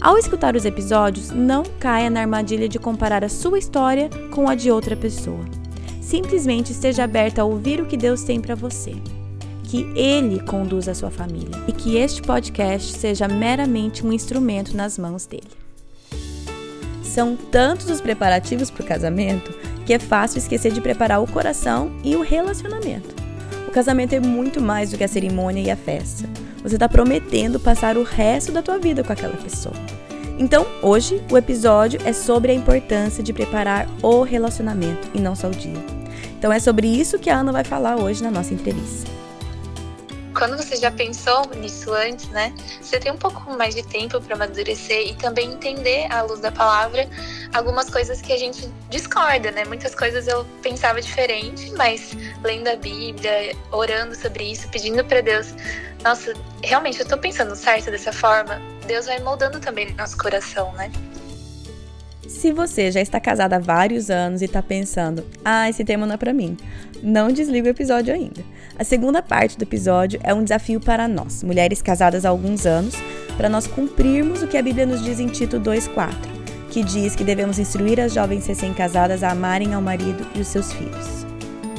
Ao escutar os episódios, não caia na armadilha de comparar a sua história com a de outra pessoa. Simplesmente esteja aberta a ouvir o que Deus tem para você. Que Ele conduza a sua família e que este podcast seja meramente um instrumento nas mãos dele. São tantos os preparativos para o casamento que é fácil esquecer de preparar o coração e o relacionamento. O casamento é muito mais do que a cerimônia e a festa. Você está prometendo passar o resto da tua vida com aquela pessoa. Então, hoje, o episódio é sobre a importância de preparar o relacionamento e não só o dia. Então, é sobre isso que a Ana vai falar hoje na nossa entrevista quando você já pensou nisso antes, né? Você tem um pouco mais de tempo para amadurecer e também entender à luz da palavra algumas coisas que a gente discorda, né? Muitas coisas eu pensava diferente, mas lendo a Bíblia, orando sobre isso, pedindo para Deus, nossa, realmente eu tô pensando certo dessa forma. Deus vai moldando também nosso coração, né? Se você já está casada há vários anos e está pensando, ah, esse tema não é para mim, não desliga o episódio ainda. A segunda parte do episódio é um desafio para nós, mulheres casadas há alguns anos, para nós cumprirmos o que a Bíblia nos diz em Tito 2,4, que diz que devemos instruir as jovens recém-casadas a amarem ao marido e os seus filhos.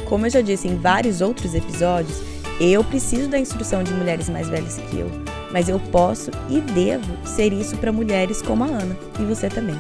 Como eu já disse em vários outros episódios, eu preciso da instrução de mulheres mais velhas que eu, mas eu posso e devo ser isso para mulheres como a Ana, e você também.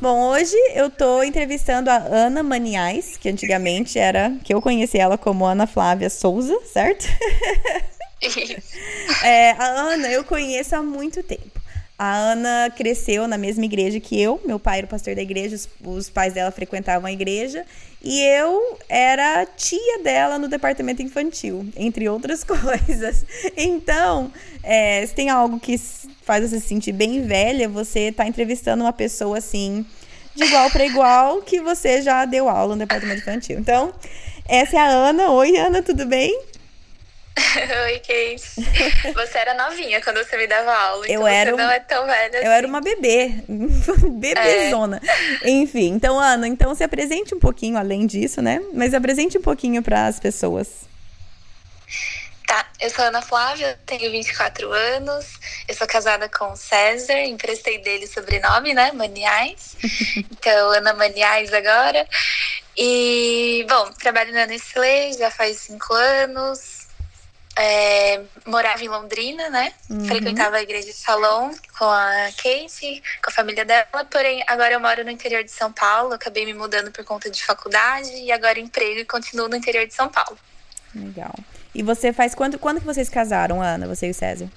Bom, hoje eu tô entrevistando a Ana Maniais, que antigamente era, que eu conheci ela como Ana Flávia Souza, certo? é, a Ana eu conheço há muito tempo. A Ana cresceu na mesma igreja que eu. Meu pai era pastor da igreja, os, os, pais dela frequentavam a igreja. E eu era tia dela no departamento infantil, entre outras coisas. Então, é, se tem algo que faz você se sentir bem velha, você tá entrevistando uma pessoa assim, de igual para igual, que você já deu aula no departamento infantil. Então, essa é a Ana. Oi, Ana, tudo bem? Oi, Kate. Você era novinha quando você me dava aula. Então eu era. Você não é tão velha. Eu assim. era uma bebê. Bebezona. É. Enfim, então, Ana, então se apresente um pouquinho além disso, né? Mas apresente um pouquinho para as pessoas. Tá, eu sou Ana Flávia, tenho 24 anos, eu sou casada com o César, emprestei dele o sobrenome, né, Maniais. Então, Ana Maniais agora. E, bom, trabalho na Nestlé já faz cinco anos, é, morava em Londrina, né? Uhum. Frequentava a igreja de Salão com a Kate, com a família dela. Porém, agora eu moro no interior de São Paulo. Acabei me mudando por conta de faculdade e agora emprego e continuo no interior de São Paulo. Legal. E você faz quando, quando que vocês casaram, Ana, você e o César?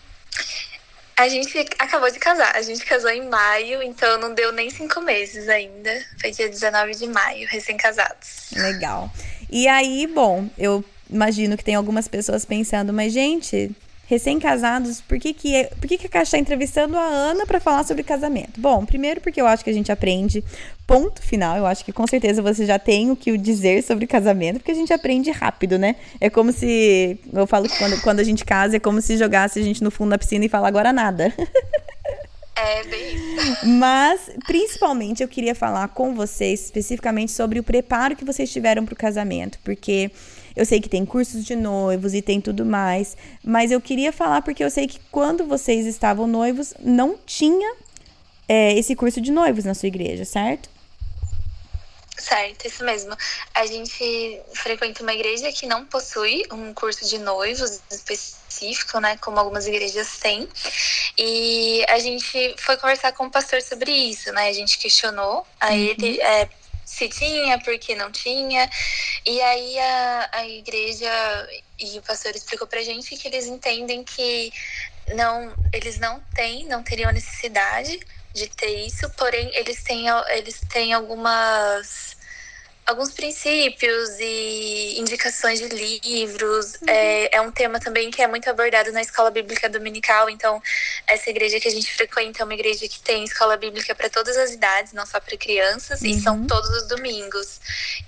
A gente acabou de casar. A gente casou em maio, então não deu nem cinco meses ainda. Foi dia 19 de maio, recém-casados. Legal. E aí, bom, eu imagino que tem algumas pessoas pensando, mas gente, recém-casados, por que que, é, por que que a Caixa está entrevistando a Ana para falar sobre casamento? Bom, primeiro porque eu acho que a gente aprende, ponto final, eu acho que com certeza você já tem o que dizer sobre casamento, porque a gente aprende rápido, né? É como se, eu falo que quando, quando a gente casa, é como se jogasse a gente no fundo da piscina e falar agora nada. É, bem isso. Mas, principalmente, eu queria falar com vocês especificamente sobre o preparo que vocês tiveram para o casamento, porque eu sei que tem cursos de noivos e tem tudo mais, mas eu queria falar porque eu sei que quando vocês estavam noivos, não tinha é, esse curso de noivos na sua igreja, certo? Certo, isso mesmo. A gente frequenta uma igreja que não possui um curso de noivos específico, né? Como algumas igrejas têm. E a gente foi conversar com o pastor sobre isso, né? A gente questionou a uhum. ele é, se tinha, por que não tinha. E aí a, a igreja e o pastor explicou pra gente que eles entendem que não, eles não têm, não teriam necessidade de ter isso, porém eles têm, eles têm algumas alguns princípios e indicações de livros. Uhum. É, é um tema também que é muito abordado na escola bíblica dominical. Então, essa igreja que a gente frequenta é uma igreja que tem escola bíblica para todas as idades, não só para crianças, uhum. e são uhum. todos os domingos.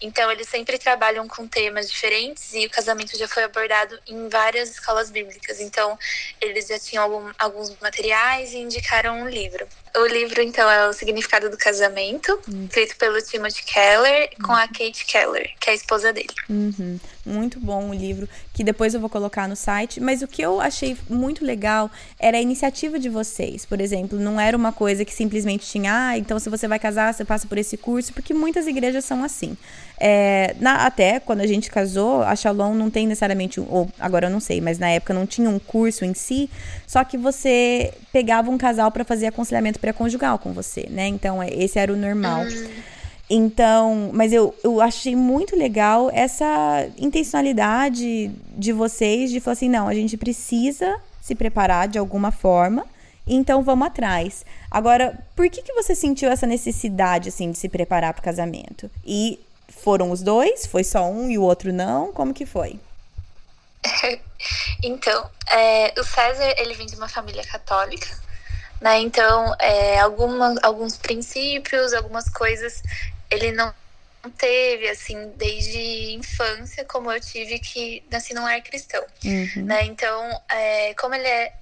Então, eles sempre trabalham com temas diferentes e o casamento já foi abordado em várias escolas bíblicas. Então, eles já tinham algum, alguns materiais e indicaram um livro. O livro, então, é O Significado do Casamento, uhum. escrito pelo Timothy Keller com a Kate Keller, que é a esposa dele. Uhum. Muito bom o livro, que depois eu vou colocar no site. Mas o que eu achei muito legal era a iniciativa de vocês. Por exemplo, não era uma coisa que simplesmente tinha, ah, então se você vai casar, você passa por esse curso, porque muitas igrejas são assim. É, na, até quando a gente casou, a Shalom não tem necessariamente, ou agora eu não sei, mas na época não tinha um curso em si, só que você pegava um casal para fazer aconselhamento pré-conjugal com você, né? Então, é, esse era o normal. Uhum. Então, mas eu, eu achei muito legal essa intencionalidade de vocês de falar assim: não, a gente precisa se preparar de alguma forma, então vamos atrás. Agora, por que, que você sentiu essa necessidade, assim, de se preparar para o casamento? E foram os dois? Foi só um e o outro não? Como que foi? então, é, o César, ele vem de uma família católica, né? Então, é, alguma, alguns princípios, algumas coisas, ele não teve, assim, desde infância, como eu tive, que nasci num lar cristão, uhum. né? Então, é, como ele é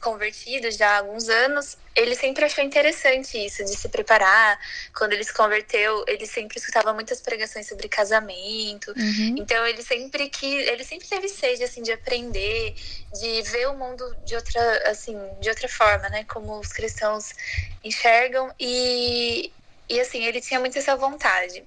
convertido já há alguns anos, ele sempre achou interessante isso, de se preparar. Quando ele se converteu, ele sempre escutava muitas pregações sobre casamento. Uhum. Então ele sempre que ele sempre teve sede assim de aprender, de ver o mundo de outra assim, de outra forma, né, como os cristãos enxergam e e assim, ele tinha muito essa vontade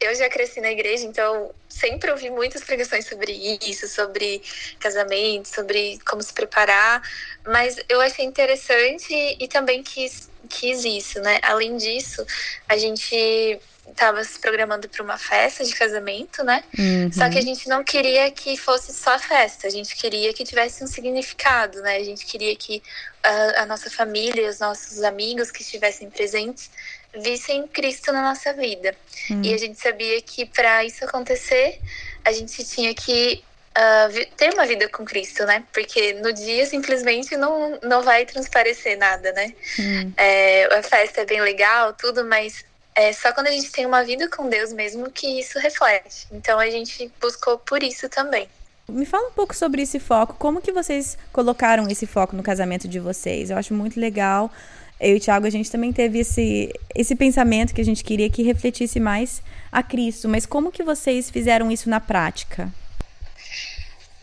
eu já cresci na igreja, então sempre ouvi muitas pregações sobre isso, sobre casamento, sobre como se preparar, mas eu achei interessante e também quis, quis isso, né? Além disso, a gente estava se programando para uma festa de casamento, né? Uhum. Só que a gente não queria que fosse só festa, a gente queria que tivesse um significado, né? A gente queria que a, a nossa família, os nossos amigos que estivessem presentes vissem Cristo na nossa vida. Hum. E a gente sabia que para isso acontecer, a gente tinha que uh, ter uma vida com Cristo, né? Porque no dia simplesmente não, não vai transparecer nada, né? Hum. É, a festa é bem legal, tudo, mas é só quando a gente tem uma vida com Deus mesmo que isso reflete. Então a gente buscou por isso também. Me fala um pouco sobre esse foco. Como que vocês colocaram esse foco no casamento de vocês? Eu acho muito legal eu e o Thiago, a gente também teve esse, esse pensamento que a gente queria que refletisse mais a Cristo. Mas como que vocês fizeram isso na prática?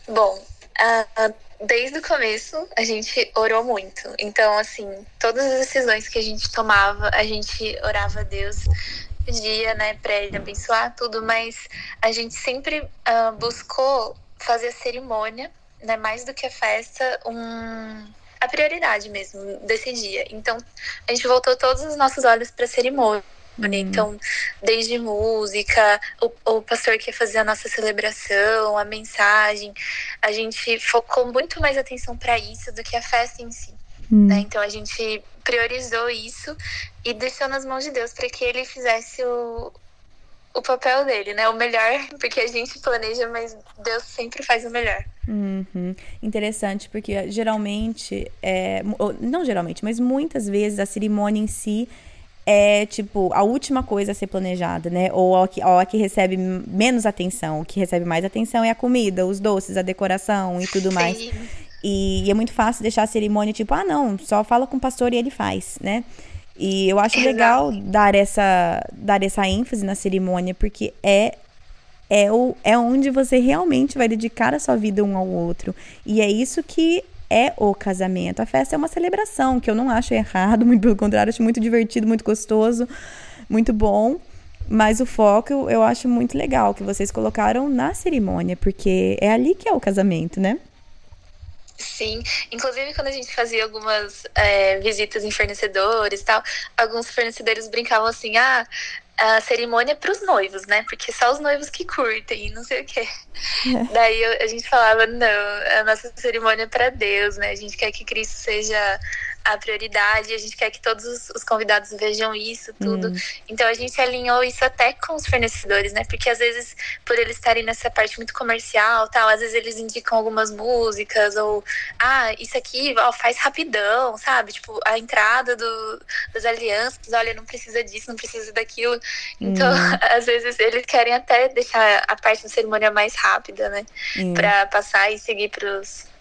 Bom, uh, desde o começo a gente orou muito. Então, assim, todas as decisões que a gente tomava, a gente orava a Deus pedia, né, para ele abençoar tudo, mas a gente sempre uh, buscou fazer a cerimônia, né, mais do que a festa, um a prioridade mesmo desse dia. Então, a gente voltou todos os nossos olhos para a cerimônia. Hum. Então, desde música, o, o pastor que ia fazer a nossa celebração, a mensagem, a gente focou muito mais atenção para isso do que a festa em si. Hum. Né? Então, a gente priorizou isso e deixou nas mãos de Deus para que ele fizesse o, o papel dele, né? O melhor, porque a gente planeja, mas Deus sempre faz o melhor. Uhum. Interessante, porque geralmente, é, não geralmente, mas muitas vezes a cerimônia em si é tipo a última coisa a ser planejada, né? Ou a que, a que recebe menos atenção. O que recebe mais atenção é a comida, os doces, a decoração e tudo Sim. mais. E, e é muito fácil deixar a cerimônia tipo, ah, não, só fala com o pastor e ele faz, né? E eu acho legal dar essa, dar essa ênfase na cerimônia, porque é, é, o, é onde você realmente vai dedicar a sua vida um ao outro. E é isso que é o casamento. A festa é uma celebração, que eu não acho errado, muito pelo contrário, acho muito divertido, muito gostoso, muito bom. Mas o foco eu, eu acho muito legal que vocês colocaram na cerimônia, porque é ali que é o casamento, né? Sim, inclusive quando a gente fazia algumas é, visitas em fornecedores e tal, alguns fornecedores brincavam assim, ah, a cerimônia é para os noivos, né? Porque só os noivos que curtem e não sei o quê. É. Daí a gente falava, não, a nossa cerimônia é para Deus, né? A gente quer que Cristo seja a prioridade, a gente quer que todos os convidados vejam isso, tudo. Hum. Então a gente alinhou isso até com os fornecedores, né? Porque às vezes, por eles estarem nessa parte muito comercial, tal, às vezes eles indicam algumas músicas, ou ah, isso aqui ó, faz rapidão, sabe? Tipo, a entrada do, das alianças, olha, não precisa disso, não precisa daquilo. Então, hum. às vezes eles querem até deixar a parte da cerimônia mais rápida, né? Hum. Pra passar e seguir pros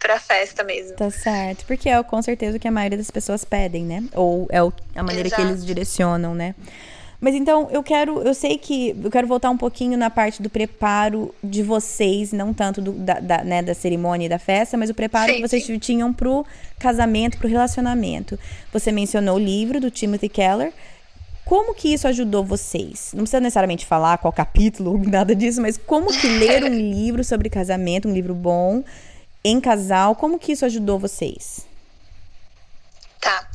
para a festa mesmo. Tá certo. Porque é com certeza o que a maioria das pessoas pedem, né? Ou é o, a maneira Exato. que eles direcionam, né? Mas então eu quero, eu sei que eu quero voltar um pouquinho na parte do preparo de vocês, não tanto do, da, da, né, da cerimônia e da festa, mas o preparo sim, que vocês sim. tinham pro casamento, pro relacionamento. Você mencionou o livro do Timothy Keller. Como que isso ajudou vocês? Não precisa necessariamente falar qual capítulo, nada disso, mas como que ler um livro sobre casamento, um livro bom, em casal, como que isso ajudou vocês? Tá.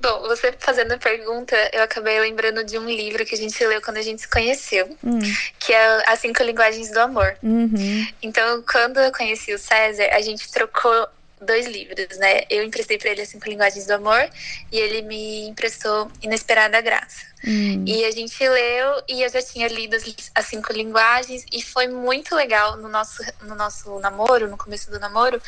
Bom, você fazendo a pergunta, eu acabei lembrando de um livro que a gente leu quando a gente se conheceu, hum. que é As Cinco Linguagens do Amor. Uhum. Então, quando eu conheci o César, a gente trocou dois livros, né? Eu emprestei para ele As Cinco Linguagens do Amor e ele me emprestou Inesperada Graça. Hum. E a gente leu e eu já tinha lido as, as, cinco linguagens e foi muito legal no nosso, no nosso namoro, no começo do namoro,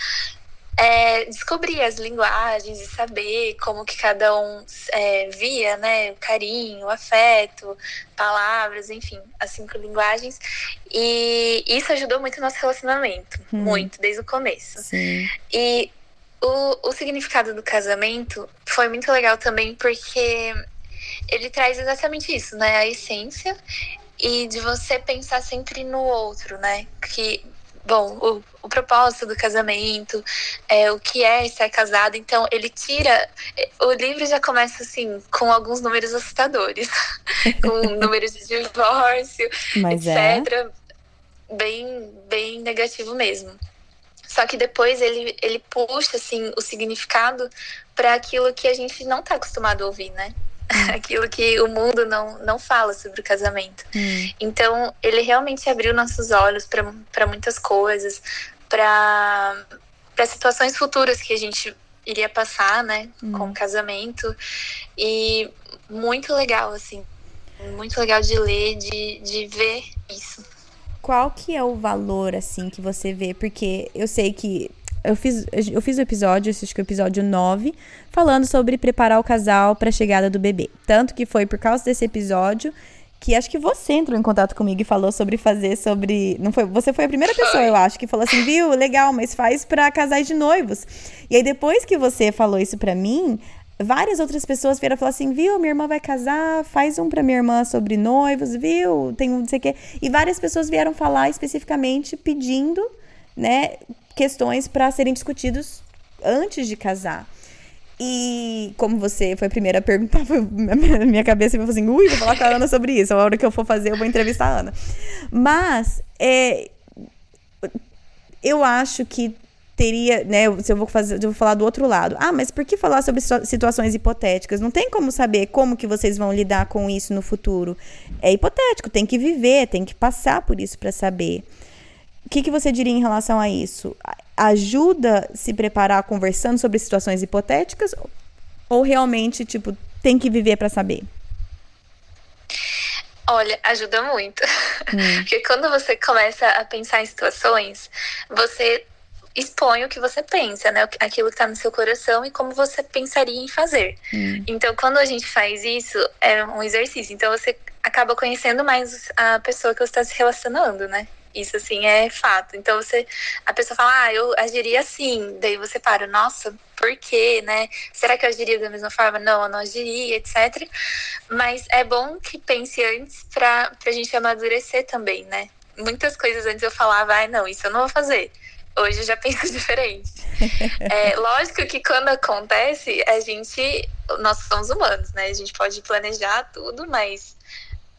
é, descobrir as linguagens e saber como que cada um é, via, né, o carinho, o afeto, palavras, enfim, as cinco linguagens. E isso ajudou muito o nosso relacionamento, hum. muito, desde o começo. Sim. E o, o significado do casamento foi muito legal também porque ele traz exatamente isso, né? A essência e de você pensar sempre no outro, né? Que, bom, o, o propósito do casamento, é, o que é estar casado. Então, ele tira. O livro já começa assim, com alguns números assustadores, com números de divórcio, Mas etc. É? Bem, bem negativo mesmo. Só que depois ele, ele puxa assim o significado para aquilo que a gente não está acostumado a ouvir, né? aquilo que o mundo não, não fala sobre o casamento. Hum. Então, ele realmente abriu nossos olhos para muitas coisas, para situações futuras que a gente iria passar, né, hum. com o casamento. E muito legal, assim, muito legal de ler, de, de ver isso. Qual que é o valor, assim, que você vê? Porque eu sei que eu fiz, eu fiz o episódio, acho que o episódio 9, falando sobre preparar o casal para a chegada do bebê. Tanto que foi por causa desse episódio que acho que você entrou em contato comigo e falou sobre fazer sobre, não foi, você foi a primeira pessoa, eu acho, que falou assim, viu, legal, mas faz para casais de noivos. E aí depois que você falou isso para mim, várias outras pessoas vieram falar assim, viu, minha irmã vai casar, faz um para minha irmã sobre noivos, viu, tem um não sei o quê. E várias pessoas vieram falar especificamente pedindo, né, questões para serem discutidos antes de casar. E como você foi a primeira a perguntar, foi na minha cabeça falou assim, ui, vou falar com a Ana sobre isso. A hora que eu for fazer, eu vou entrevistar a Ana. Mas é, eu acho que teria, né, se eu vou fazer, eu vou falar do outro lado. Ah, mas por que falar sobre situações hipotéticas? Não tem como saber como que vocês vão lidar com isso no futuro. É hipotético, tem que viver, tem que passar por isso para saber. O que, que você diria em relação a isso? Ajuda se preparar conversando sobre situações hipotéticas ou realmente, tipo, tem que viver para saber? Olha, ajuda muito. Hum. Porque quando você começa a pensar em situações, você expõe o que você pensa, né? Aquilo que tá no seu coração e como você pensaria em fazer. Hum. Então, quando a gente faz isso, é um exercício. Então, você acaba conhecendo mais a pessoa que você está se relacionando, né? Isso, assim, é fato. Então, você, a pessoa fala, ah, eu agiria assim. Daí você para, nossa, por quê, né? Será que eu agiria da mesma forma? Não, eu não agiria, etc. Mas é bom que pense antes pra, pra gente amadurecer também, né? Muitas coisas antes eu falava, ah, não, isso eu não vou fazer. Hoje eu já penso diferente. é, lógico que quando acontece, a gente. Nós somos humanos, né? A gente pode planejar tudo, mas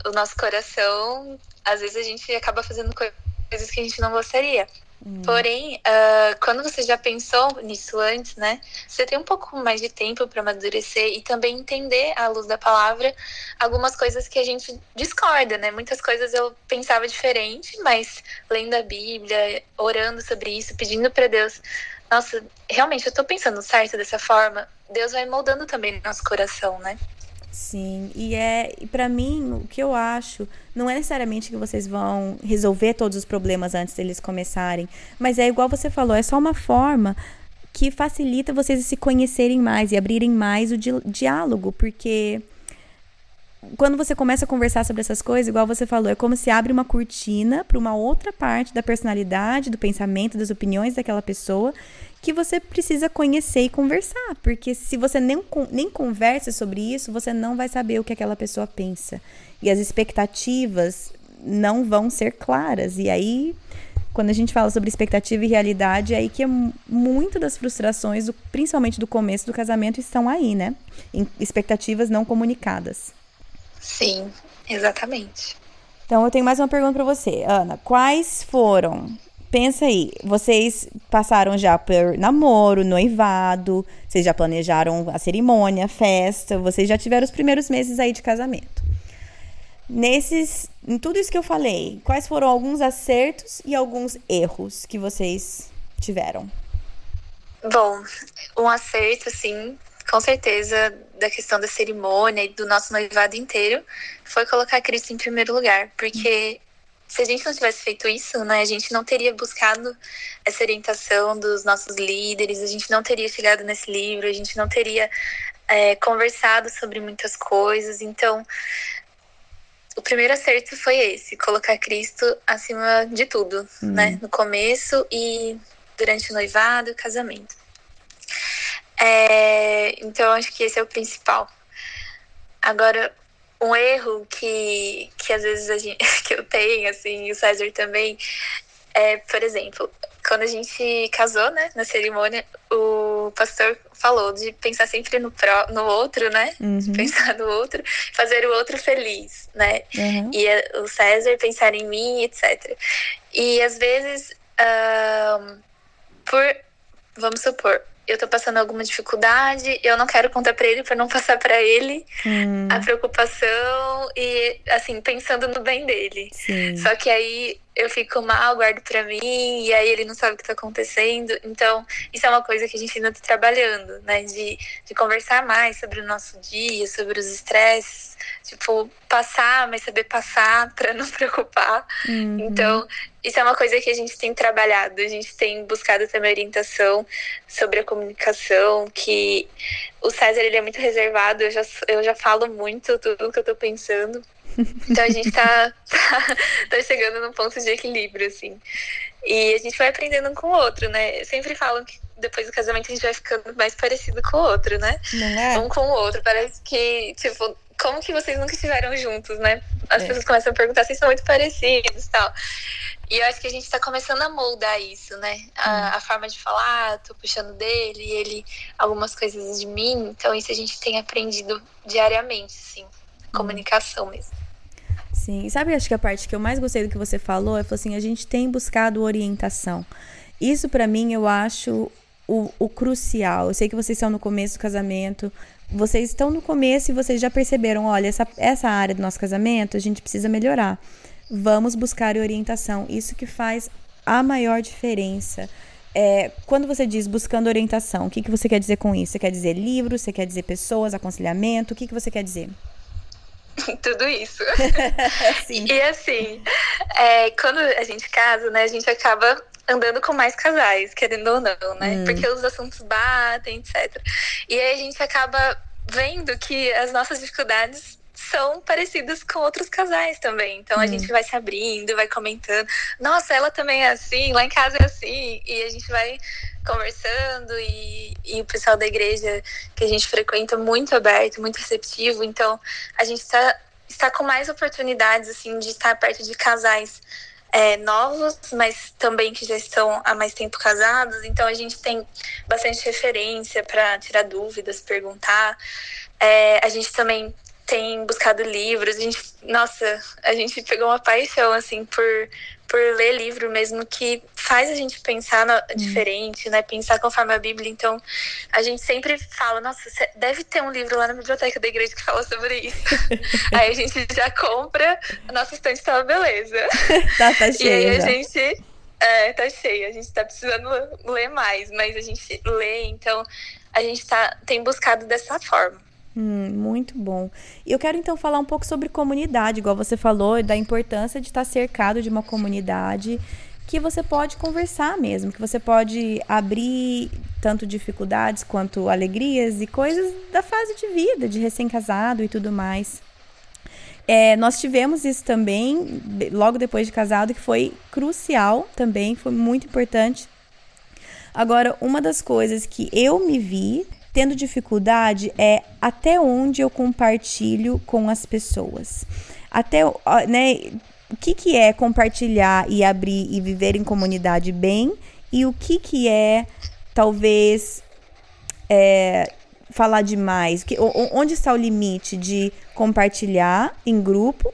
o nosso coração, às vezes a gente acaba fazendo coisas coisas que a gente não gostaria. Hum. Porém, uh, quando você já pensou nisso antes, né? Você tem um pouco mais de tempo para amadurecer e também entender, à luz da palavra, algumas coisas que a gente discorda, né? Muitas coisas eu pensava diferente, mas lendo a Bíblia, orando sobre isso, pedindo para Deus nossa, realmente eu tô pensando certo dessa forma, Deus vai moldando também nosso coração, né? Sim, e é, para mim, o que eu acho, não é necessariamente que vocês vão resolver todos os problemas antes deles começarem, mas é igual você falou, é só uma forma que facilita vocês se conhecerem mais e abrirem mais o di diálogo, porque quando você começa a conversar sobre essas coisas, igual você falou, é como se abre uma cortina para uma outra parte da personalidade, do pensamento, das opiniões daquela pessoa que você precisa conhecer e conversar, porque se você nem, nem conversa sobre isso, você não vai saber o que aquela pessoa pensa. E as expectativas não vão ser claras. E aí, quando a gente fala sobre expectativa e realidade, é aí que é muito das frustrações, principalmente do começo do casamento, estão aí, né? Em expectativas não comunicadas. Sim, exatamente. Então eu tenho mais uma pergunta para você, Ana. Quais foram? Pensa aí, vocês passaram já por namoro, noivado, vocês já planejaram a cerimônia, a festa, vocês já tiveram os primeiros meses aí de casamento. Nesses, em tudo isso que eu falei, quais foram alguns acertos e alguns erros que vocês tiveram? Bom, um acerto, sim, com certeza, da questão da cerimônia e do nosso noivado inteiro, foi colocar Cristo em primeiro lugar. Porque se a gente não tivesse feito isso, né, a gente não teria buscado essa orientação dos nossos líderes, a gente não teria chegado nesse livro, a gente não teria é, conversado sobre muitas coisas. Então, o primeiro acerto foi esse, colocar Cristo acima de tudo, hum. né, no começo e durante o noivado e o casamento. É, então, acho que esse é o principal. Agora, um erro que, que às vezes a gente, que eu tenho, assim, e o César também, é, por exemplo, quando a gente casou, né, na cerimônia, o pastor falou de pensar sempre no, pro, no outro, né? Uhum. Pensar no outro, fazer o outro feliz, né? Uhum. E o César pensar em mim, etc. E às vezes, uh, por, vamos supor, eu tô passando alguma dificuldade, eu não quero contar para ele para não passar para ele hum. a preocupação e assim pensando no bem dele. Sim. Só que aí eu fico mal, guardo para mim e aí ele não sabe o que tá acontecendo. Então, isso é uma coisa que a gente ainda tá trabalhando, né, de, de conversar mais sobre o nosso dia, sobre os estresses tipo, passar, mas saber passar para não preocupar. Uhum. Então, isso é uma coisa que a gente tem trabalhado, a gente tem buscado também orientação sobre a comunicação, que o César ele é muito reservado, eu já, eu já falo muito tudo que eu tô pensando. Então a gente tá, tá, tá chegando num ponto de equilíbrio, assim. E a gente vai aprendendo um com o outro, né? Eu sempre falo que depois do casamento a gente vai ficando mais parecido com o outro, né? Não é? Um com o outro. Parece que, tipo, como que vocês nunca estiveram juntos, né? As é. pessoas começam a perguntar se são muito parecidos e tal. E eu acho que a gente tá começando a moldar isso, né? A, hum. a, forma de falar, tô puxando dele, ele algumas coisas de mim. Então, isso a gente tem aprendido diariamente, sim. Hum. Comunicação mesmo. Sim, sabe, acho que a parte que eu mais gostei do que você falou é assim, a gente tem buscado orientação. Isso para mim eu acho o, o crucial. Eu sei que vocês estão no começo do casamento, vocês estão no começo e vocês já perceberam, olha, essa, essa área do nosso casamento a gente precisa melhorar. Vamos buscar orientação. Isso que faz a maior diferença. É, quando você diz buscando orientação, o que, que você quer dizer com isso? Você quer dizer livros? Você quer dizer pessoas, aconselhamento? O que, que você quer dizer? Tudo isso. e assim, é, quando a gente casa, né, a gente acaba andando com mais casais, querendo ou não, né? Hum. Porque os assuntos batem, etc. E aí a gente acaba vendo que as nossas dificuldades são parecidas com outros casais também. Então hum. a gente vai se abrindo, vai comentando. Nossa, ela também é assim, lá em casa é assim. E a gente vai conversando e, e o pessoal da igreja que a gente frequenta muito aberto, muito receptivo. Então a gente está está com mais oportunidades assim de estar perto de casais é, novos, mas também que já estão há mais tempo casados. Então a gente tem bastante referência para tirar dúvidas, perguntar. É, a gente também tem buscado livros. A gente, nossa, a gente pegou uma paixão assim por por ler livro mesmo que faz a gente pensar hum. diferente, né? Pensar conforme a Bíblia. Então, a gente sempre fala, nossa, deve ter um livro lá na biblioteca da igreja que fala sobre isso. aí a gente já compra, a nossa estante tá uma beleza. tá, tá cheio. E aí já. a gente É, tá cheio. A gente tá precisando ler mais, mas a gente lê, então a gente tá, tem buscado dessa forma. Hum, muito bom. E eu quero então falar um pouco sobre comunidade, igual você falou, da importância de estar cercado de uma comunidade que você pode conversar mesmo, que você pode abrir tanto dificuldades quanto alegrias e coisas da fase de vida, de recém-casado e tudo mais. É, nós tivemos isso também, logo depois de casado, que foi crucial também, foi muito importante. Agora, uma das coisas que eu me vi tendo dificuldade é até onde eu compartilho com as pessoas. Até, né, o que, que é compartilhar e abrir e viver em comunidade bem e o que, que é, talvez, é, falar demais? Que, onde está o limite de compartilhar em grupo,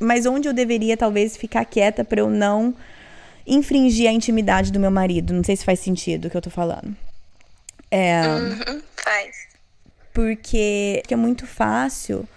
mas onde eu deveria, talvez, ficar quieta para eu não infringir a intimidade do meu marido? Não sei se faz sentido o que eu tô falando. É, uhum, faz. Porque é muito fácil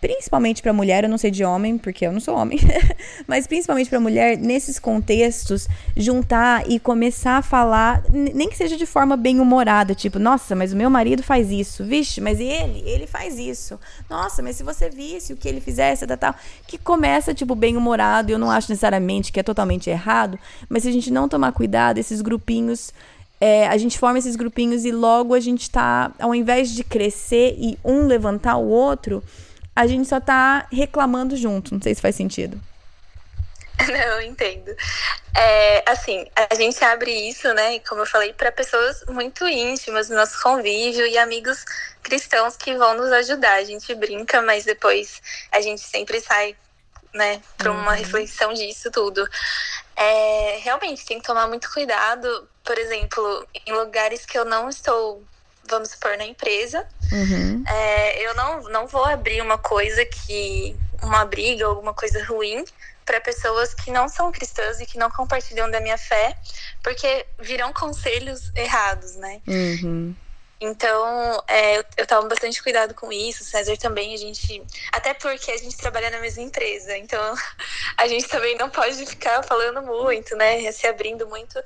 principalmente para mulher, eu não sei de homem, porque eu não sou homem, mas principalmente para mulher, nesses contextos, juntar e começar a falar, nem que seja de forma bem humorada, tipo, nossa, mas o meu marido faz isso, vixe, mas ele, ele faz isso. Nossa, mas se você visse o que ele fizesse, tal, tal, que começa tipo bem humorado, eu não acho necessariamente que é totalmente errado, mas se a gente não tomar cuidado, esses grupinhos é, a gente forma esses grupinhos e logo a gente tá, ao invés de crescer e um levantar o outro, a gente só tá reclamando junto. Não sei se faz sentido. Não, entendo. É, assim, a gente abre isso, né, como eu falei, para pessoas muito íntimas do nosso convívio e amigos cristãos que vão nos ajudar. A gente brinca, mas depois a gente sempre sai, né, para uma uhum. reflexão disso tudo. É, realmente, tem que tomar muito cuidado, por exemplo, em lugares que eu não estou vamos supor, na empresa. Uhum. É, eu não, não vou abrir uma coisa que. uma briga, alguma coisa ruim para pessoas que não são cristãs e que não compartilham da minha fé, porque virão conselhos errados, né? Uhum. Então, é, eu, eu tomo bastante cuidado com isso. O César também, a gente. Até porque a gente trabalha na mesma empresa. Então, a gente também não pode ficar falando muito, né? Se abrindo muito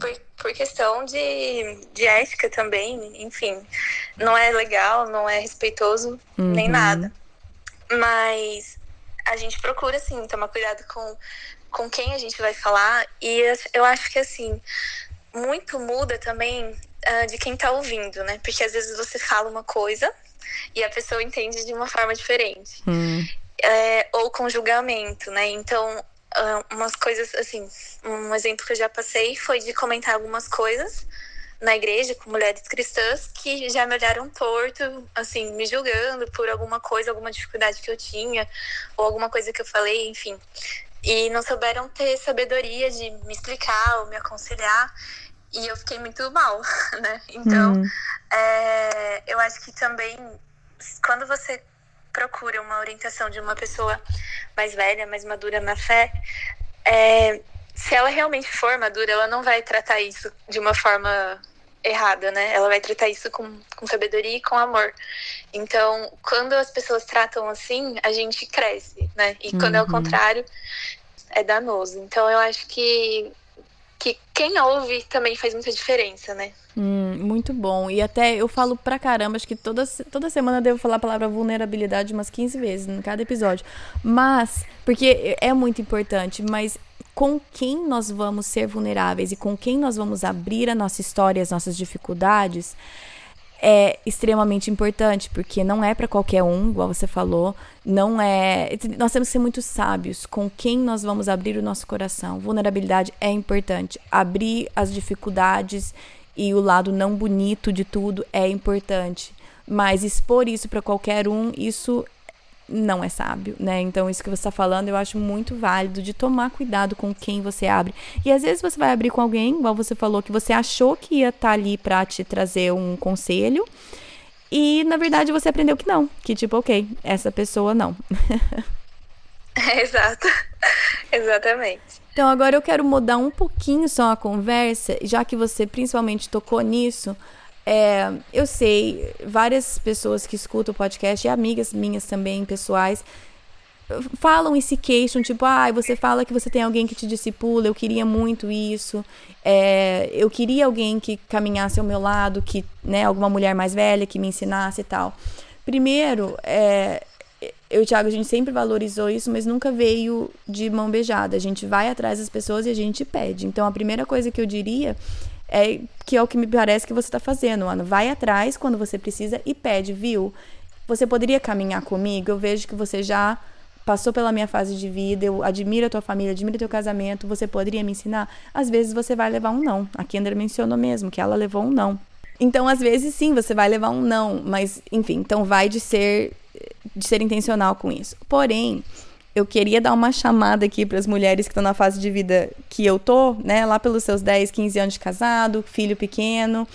por, por questão de, de ética também. Enfim, não é legal, não é respeitoso, uhum. nem nada. Mas a gente procura, assim, tomar cuidado com, com quem a gente vai falar. E eu acho que, assim, muito muda também uh, de quem tá ouvindo, né? Porque às vezes você fala uma coisa e a pessoa entende de uma forma diferente. Hum. É, ou com julgamento, né? Então, uh, umas coisas, assim, um exemplo que eu já passei foi de comentar algumas coisas na igreja com mulheres cristãs que já me olharam torto, assim, me julgando por alguma coisa, alguma dificuldade que eu tinha, ou alguma coisa que eu falei, enfim. E não souberam ter sabedoria de me explicar ou me aconselhar. E eu fiquei muito mal, né? Então, hum. é, eu acho que também, quando você procura uma orientação de uma pessoa mais velha, mais madura na fé, é, se ela realmente for madura, ela não vai tratar isso de uma forma errada, né? Ela vai tratar isso com, com sabedoria e com amor. Então, quando as pessoas tratam assim, a gente cresce, né? E quando uhum. é o uhum. contrário, é danoso. Então, eu acho que que quem ouve também faz muita diferença, né? Hum, muito bom. E até eu falo pra caramba, acho que toda, toda semana eu devo falar a palavra vulnerabilidade umas 15 vezes em cada episódio. Mas, porque é muito importante, mas com quem nós vamos ser vulneráveis e com quem nós vamos abrir a nossa história, as nossas dificuldades, é extremamente importante, porque não é para qualquer um, igual você falou, não é. Nós temos que ser muito sábios com quem nós vamos abrir o nosso coração. Vulnerabilidade é importante. Abrir as dificuldades e o lado não bonito de tudo é importante. Mas expor isso para qualquer um, isso não é sábio, né? Então, isso que você está falando eu acho muito válido de tomar cuidado com quem você abre. E às vezes você vai abrir com alguém, igual você falou, que você achou que ia estar tá ali para te trazer um conselho. E na verdade você aprendeu que não. Que tipo, ok, essa pessoa não. Exato. Exatamente. Então agora eu quero mudar um pouquinho só a conversa, já que você principalmente tocou nisso. É, eu sei, várias pessoas que escutam o podcast, e amigas minhas também, pessoais, falam e se queixam, tipo, ah, você fala que você tem alguém que te discipula, eu queria muito isso, é, eu queria alguém que caminhasse ao meu lado, que, né, alguma mulher mais velha que me ensinasse e tal. Primeiro, é, eu e o Thiago, a gente sempre valorizou isso, mas nunca veio de mão beijada. A gente vai atrás das pessoas e a gente pede. Então, a primeira coisa que eu diria é que é o que me parece que você está fazendo, Ana. Vai atrás quando você precisa e pede, viu? Você poderia caminhar comigo? Eu vejo que você já passou pela minha fase de vida, eu admiro a tua família, admiro teu casamento, você poderia me ensinar? Às vezes você vai levar um não. A Kendra mencionou mesmo que ela levou um não. Então, às vezes sim, você vai levar um não, mas enfim, então vai de ser de ser intencional com isso. Porém, eu queria dar uma chamada aqui para as mulheres que estão na fase de vida que eu tô, né, lá pelos seus 10, 15 anos de casado, filho pequeno.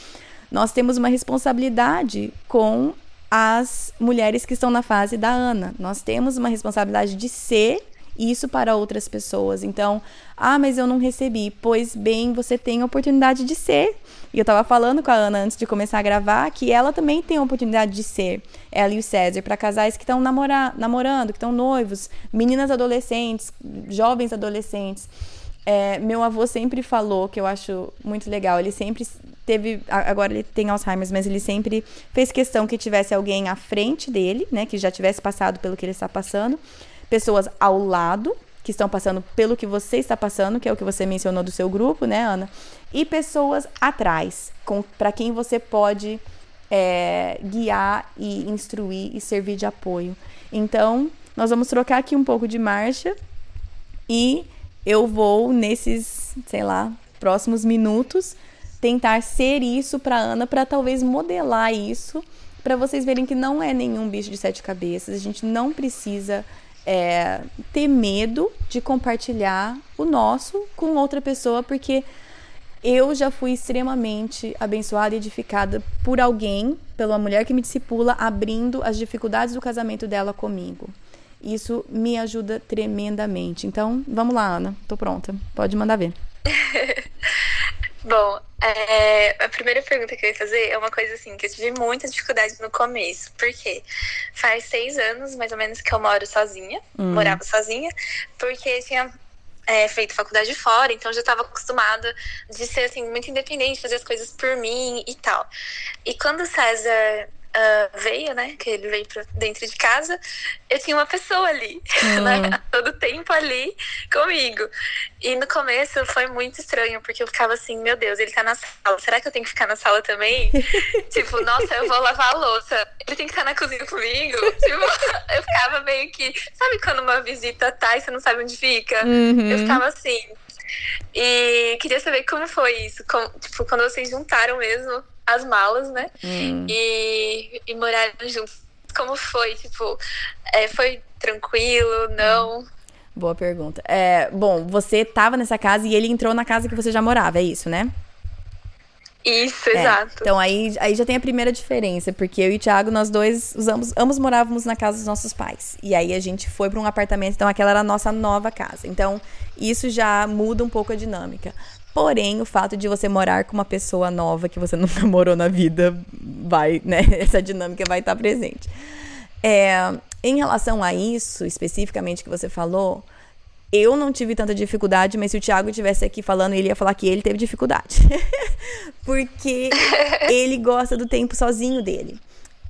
Nós temos uma responsabilidade com as mulheres que estão na fase da Ana. Nós temos uma responsabilidade de ser isso para outras pessoas. Então, ah, mas eu não recebi. Pois bem, você tem a oportunidade de ser. E eu tava falando com a Ana antes de começar a gravar que ela também tem a oportunidade de ser, ela e o César, para casais que estão namorando, que estão noivos, meninas adolescentes, jovens adolescentes. É, meu avô sempre falou, que eu acho muito legal, ele sempre teve, agora ele tem Alzheimer, mas ele sempre fez questão que tivesse alguém à frente dele, né, que já tivesse passado pelo que ele está passando, pessoas ao lado, que estão passando pelo que você está passando, que é o que você mencionou do seu grupo, né, Ana? E pessoas atrás, para quem você pode é, guiar e instruir e servir de apoio. Então, nós vamos trocar aqui um pouco de marcha e eu vou, nesses, sei lá, próximos minutos, tentar ser isso para Ana, para talvez modelar isso, para vocês verem que não é nenhum bicho de sete cabeças, a gente não precisa é, ter medo de compartilhar o nosso com outra pessoa, porque eu já fui extremamente abençoada e edificada por alguém, pela mulher que me discipula, abrindo as dificuldades do casamento dela comigo. Isso me ajuda tremendamente. Então, vamos lá, Ana. Tô pronta. Pode mandar ver. Bom, é, a primeira pergunta que eu ia fazer é uma coisa assim, que eu tive muita dificuldade no começo. Porque faz seis anos, mais ou menos, que eu moro sozinha. Hum. Morava sozinha. Porque tinha é, feito faculdade fora, então já estava acostumada de ser assim muito independente, fazer as coisas por mim e tal. E quando o César uh, veio, né? Que ele veio pra dentro de casa, eu tinha uma pessoa ali, uhum. né? Todo tempo ali comigo. E no começo foi muito estranho, porque eu ficava assim, meu Deus, ele tá na sala, será que eu tenho que ficar na sala também? tipo, nossa, eu vou lavar a louça, ele tem que estar na cozinha comigo? tipo, eu ficava meio que. Sabe quando uma visita tá e você não sabe onde fica? Uhum. Eu ficava assim. E queria saber como foi isso, como, tipo, quando vocês juntaram mesmo as malas, né? Hum. E, e moraram juntos. Como foi? Tipo, é, foi tranquilo? Não? Hum. Boa pergunta. É, bom, você estava nessa casa e ele entrou na casa que você já morava, é isso, né? Isso, é, exato. Então aí, aí já tem a primeira diferença, porque eu e o Thiago, nós dois usamos, ambos morávamos na casa dos nossos pais. E aí a gente foi para um apartamento, então aquela era a nossa nova casa. Então isso já muda um pouco a dinâmica. Porém, o fato de você morar com uma pessoa nova que você nunca morou na vida, vai, né? Essa dinâmica vai estar presente. É, em relação a isso, especificamente que você falou, eu não tive tanta dificuldade, mas se o Thiago tivesse aqui falando, ele ia falar que ele teve dificuldade. Porque ele gosta do tempo sozinho dele.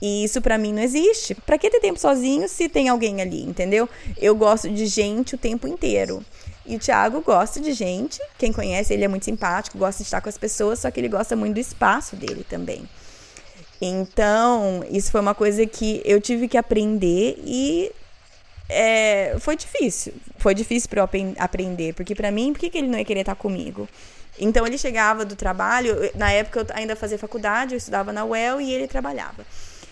E isso para mim não existe. Para que ter tempo sozinho se tem alguém ali, entendeu? Eu gosto de gente o tempo inteiro. E o Thiago gosta de gente, quem conhece, ele é muito simpático, gosta de estar com as pessoas, só que ele gosta muito do espaço dele também. Então, isso foi uma coisa que eu tive que aprender e é, foi difícil. Foi difícil para eu aprender, porque para mim, por que, que ele não ia querer estar comigo? Então, ele chegava do trabalho, na época eu ainda fazia faculdade, eu estudava na UEL e ele trabalhava.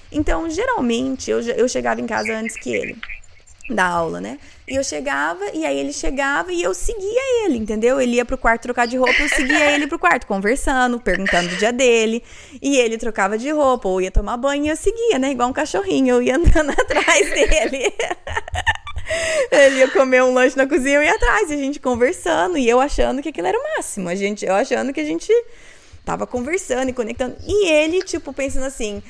Então, geralmente, eu, eu chegava em casa antes que ele da aula, né? E eu chegava, e aí ele chegava e eu seguia ele, entendeu? Ele ia pro quarto trocar de roupa, eu seguia ele pro quarto, conversando, perguntando o dia dele. E ele trocava de roupa, ou ia tomar banho e eu seguia, né? Igual um cachorrinho, eu ia andando atrás dele. ele ia comer um lanche na cozinha, eu ia atrás, e a gente conversando, e eu achando que aquilo era o máximo. A gente, eu achando que a gente tava conversando e conectando. E ele, tipo, pensando assim: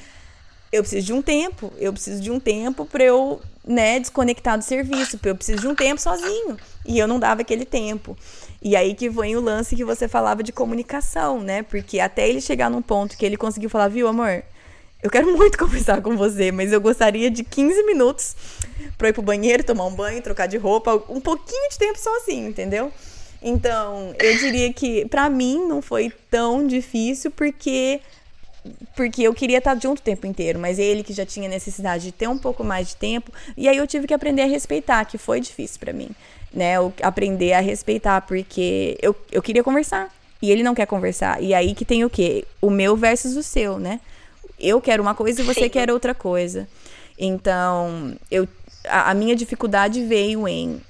eu preciso de um tempo, eu preciso de um tempo pra eu né, desconectar do serviço, porque eu preciso de um tempo sozinho. E eu não dava aquele tempo. E aí que vem o lance que você falava de comunicação, né? Porque até ele chegar num ponto que ele conseguiu falar, viu, amor, eu quero muito conversar com você, mas eu gostaria de 15 minutos pra ir pro banheiro, tomar um banho, trocar de roupa, um pouquinho de tempo sozinho, entendeu? Então, eu diria que para mim não foi tão difícil porque porque eu queria estar junto o tempo inteiro, mas ele que já tinha necessidade de ter um pouco mais de tempo, e aí eu tive que aprender a respeitar, que foi difícil para mim, né? Eu aprender a respeitar porque eu, eu queria conversar e ele não quer conversar. E aí que tem o quê? O meu versus o seu, né? Eu quero uma coisa e você Sim. quer outra coisa. Então, eu a, a minha dificuldade veio em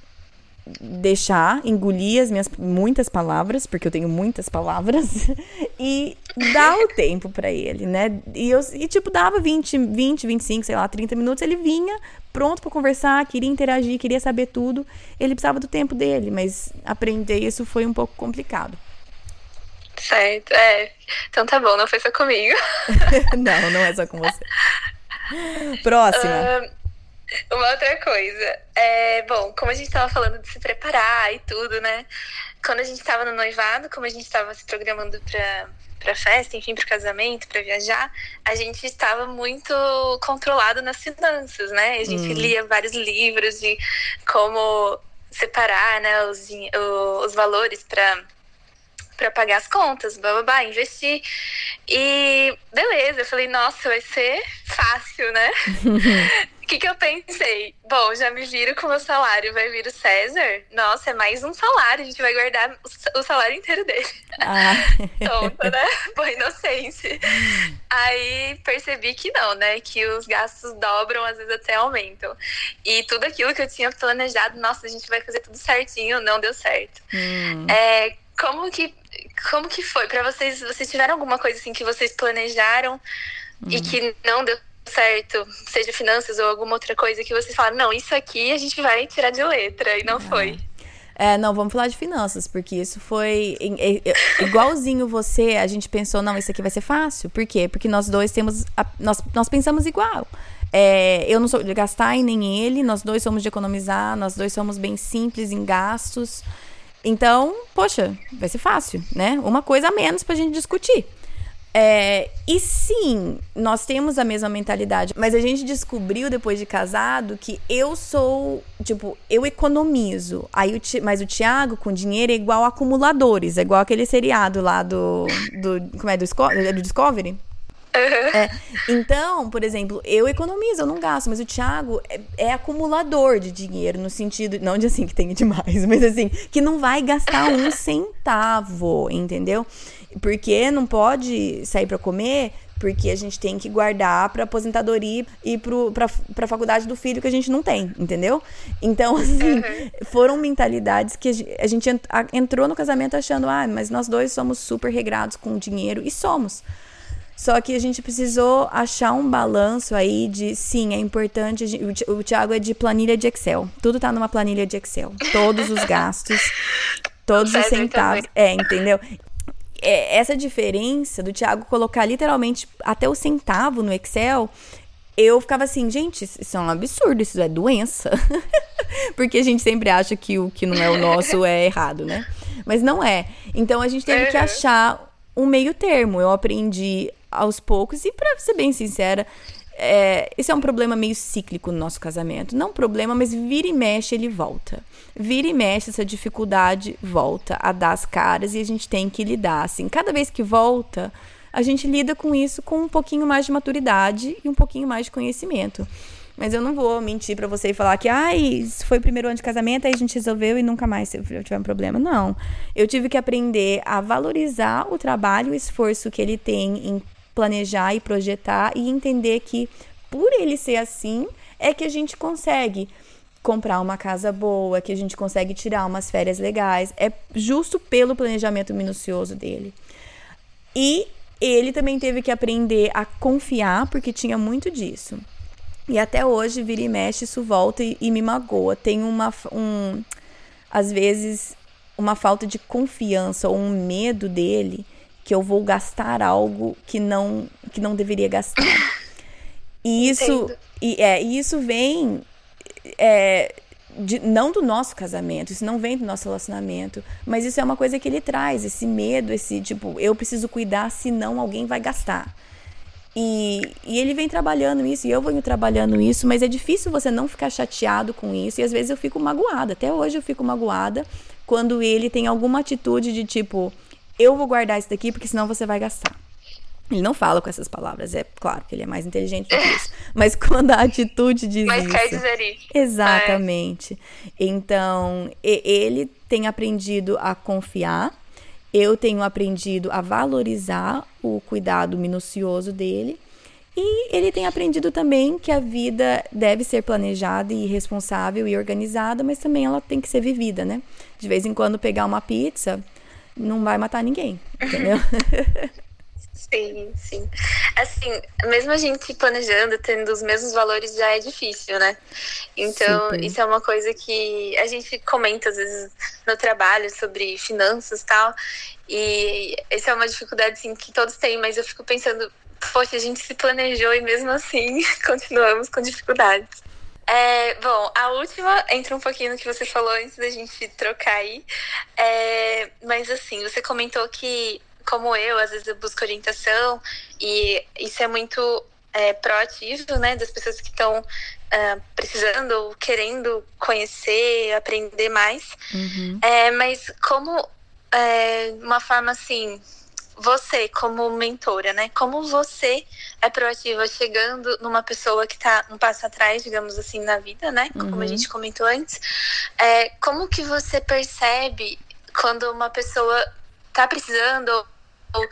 deixar, engolir as minhas muitas palavras, porque eu tenho muitas palavras, e dar o tempo para ele, né? E, eu, e tipo, dava 20, 20, 25, sei lá, 30 minutos, ele vinha pronto para conversar, queria interagir, queria saber tudo. Ele precisava do tempo dele, mas aprender isso foi um pouco complicado. Certo, é. Então tá bom, não foi só comigo. não, não é só com você. Próxima. Uh... Uma outra coisa. É, bom, como a gente estava falando de se preparar e tudo, né? Quando a gente estava no noivado, como a gente estava se programando para para festa, enfim, para casamento, para viajar, a gente estava muito controlado nas finanças, né? A gente hum. lia vários livros de como separar, né, os, os valores para para pagar as contas, babá, investir. E beleza, eu falei, nossa, vai ser fácil, né? que, que eu pensei? Bom, já me viro com o meu salário, vai vir o César? Nossa, é mais um salário, a gente vai guardar o salário inteiro dele. Ah. Tonta, né? Boa inocente. Aí percebi que não, né? Que os gastos dobram, às vezes até aumentam. E tudo aquilo que eu tinha planejado, nossa, a gente vai fazer tudo certinho, não deu certo. Hum. É, como que como que foi para vocês? Vocês tiveram alguma coisa assim que vocês planejaram hum. e que não deu certo, seja finanças ou alguma outra coisa que vocês falaram, não, isso aqui a gente vai tirar de letra, e não ah. foi. É, não, vamos falar de finanças, porque isso foi igualzinho você, a gente pensou, não, isso aqui vai ser fácil. Por quê? Porque nós dois temos, a, nós, nós pensamos igual. É, eu não sou de gastar e nem ele, nós dois somos de economizar, nós dois somos bem simples em gastos. Então, poxa, vai ser fácil, né? Uma coisa a menos pra gente discutir. É, e sim, nós temos a mesma mentalidade, mas a gente descobriu depois de casado que eu sou, tipo, eu economizo. Aí o, mas o Thiago com dinheiro é igual acumuladores, é igual aquele seriado lá do. do como é? Do, é do Discovery? É, então, por exemplo, eu economizo, eu não gasto, mas o Thiago é, é, acumulador de dinheiro, no sentido, não de assim que tem demais, mas assim, que não vai gastar um centavo, entendeu? Porque não pode sair para comer porque a gente tem que guardar para aposentadoria e para a faculdade do filho que a gente não tem, entendeu? Então, assim, uhum. foram mentalidades que a gente entrou no casamento achando, ah, mas nós dois somos super regrados com dinheiro, e somos. Só que a gente precisou achar um balanço aí de, sim, é importante. O Thiago é de planilha de Excel. Tudo tá numa planilha de Excel. Todos os gastos, todos os centavos. É, entendeu? É, essa diferença do Thiago colocar literalmente até o centavo no Excel, eu ficava assim, gente, isso é um absurdo, isso é doença. Porque a gente sempre acha que o que não é o nosso é errado, né? Mas não é. Então a gente teve que achar um meio termo. Eu aprendi aos poucos e para ser bem sincera, é, esse é um problema meio cíclico no nosso casamento. Não problema, mas vira e mexe, ele volta. Vira e mexe, essa dificuldade volta a dar as caras e a gente tem que lidar. Assim, cada vez que volta, a gente lida com isso com um pouquinho mais de maturidade e um pouquinho mais de conhecimento. Mas eu não vou mentir para você e falar que, ai, isso foi o primeiro ano de casamento, aí a gente resolveu e nunca mais eu tiver um problema. Não. Eu tive que aprender a valorizar o trabalho e o esforço que ele tem em planejar e projetar e entender que por ele ser assim é que a gente consegue comprar uma casa boa, que a gente consegue tirar umas férias legais, é justo pelo planejamento minucioso dele. E ele também teve que aprender a confiar, porque tinha muito disso. E até hoje, vira e mexe, isso volta e, e me magoa. Tem uma, um, às vezes, uma falta de confiança ou um medo dele que eu vou gastar algo que não que não deveria gastar. E isso e é, e isso vem é, de, não do nosso casamento, isso não vem do nosso relacionamento, mas isso é uma coisa que ele traz, esse medo, esse tipo, eu preciso cuidar, senão alguém vai gastar. E, e ele vem trabalhando isso, e eu venho trabalhando isso, mas é difícil você não ficar chateado com isso, e às vezes eu fico magoada, até hoje eu fico magoada quando ele tem alguma atitude de tipo, eu vou guardar isso daqui porque senão você vai gastar. Ele não fala com essas palavras, é claro que ele é mais inteligente do que isso. Mas quando a atitude diz Mas isso. quer dizer isso. Exatamente. É. Então, ele tem aprendido a confiar, eu tenho aprendido a valorizar o cuidado minucioso dele. E ele tem aprendido também que a vida deve ser planejada e responsável e organizada, mas também ela tem que ser vivida, né? De vez em quando pegar uma pizza não vai matar ninguém, entendeu? Sim, sim. Assim, mesmo a gente planejando, tendo os mesmos valores, já é difícil, né? Então, Super. isso é uma coisa que a gente comenta às vezes no trabalho sobre finanças e tal. E essa é uma dificuldade, assim, que todos têm, mas eu fico pensando, poxa, a gente se planejou e mesmo assim continuamos com dificuldades. É, bom, a última entra um pouquinho no que você falou antes da gente trocar aí. É, mas assim, você comentou que como eu, às vezes eu busco orientação e isso é muito é, proativo, né, das pessoas que estão uh, é, precisando ou querendo conhecer, aprender mais. Uhum. É, mas como é, uma forma assim, você como mentora, né, como você é proativa chegando numa pessoa que está um passo atrás, digamos assim, na vida, né, como uhum. a gente comentou antes, é, como que você percebe quando uma pessoa tá precisando ou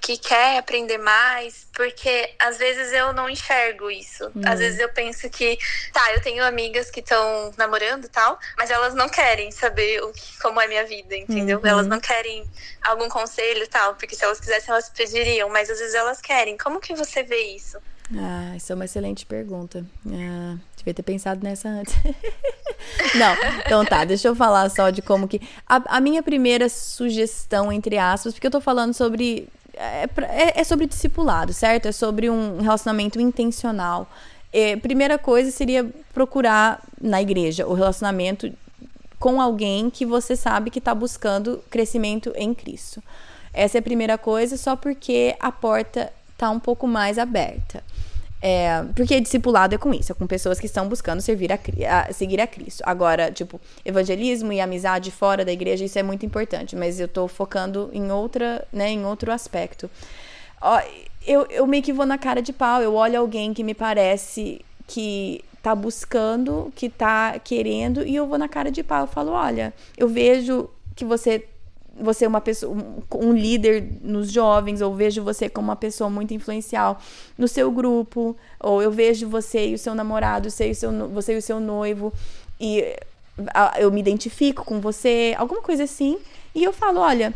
que quer aprender mais, porque às vezes eu não enxergo isso. Hum. Às vezes eu penso que, tá, eu tenho amigas que estão namorando e tal, mas elas não querem saber o que, como é minha vida, entendeu? Uhum. Elas não querem algum conselho e tal, porque se elas quisessem elas pediriam, mas às vezes elas querem. Como que você vê isso? Ah, isso é uma excelente pergunta. Ah, devia ter pensado nessa antes. Não, então tá, deixa eu falar só de como que. A, a, minha primeira sugestão, entre aspas, porque eu tô falando sobre. É, é, é sobre discipulado, certo? É sobre um relacionamento intencional. É, primeira coisa seria procurar na igreja o relacionamento com alguém que você sabe que está buscando crescimento em Cristo. Essa é a primeira coisa, só porque a porta está um pouco mais aberta. É, porque discipulado é com isso, é com pessoas que estão buscando servir a, a, seguir a Cristo. Agora, tipo, evangelismo e amizade fora da igreja, isso é muito importante, mas eu tô focando em outra, né, em outro aspecto. Ó, eu, eu meio que vou na cara de pau, eu olho alguém que me parece que tá buscando, que tá querendo, e eu vou na cara de pau, eu falo, olha, eu vejo que você você é uma pessoa, um, um, líder nos jovens, ou vejo você como uma pessoa muito influencial no seu grupo, ou eu vejo você e o seu namorado, você e o seu, você e o seu noivo, e eu me identifico com você, alguma coisa assim, e eu falo, olha,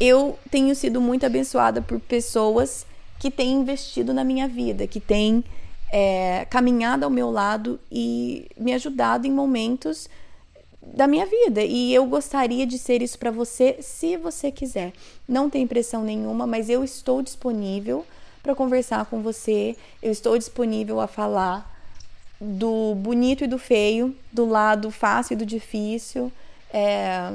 eu tenho sido muito abençoada por pessoas que têm investido na minha vida, que têm é, caminhado ao meu lado e me ajudado em momentos da minha vida e eu gostaria de ser isso para você se você quiser. Não tem pressão nenhuma, mas eu estou disponível para conversar com você. Eu estou disponível a falar do bonito e do feio, do lado fácil e do difícil. É...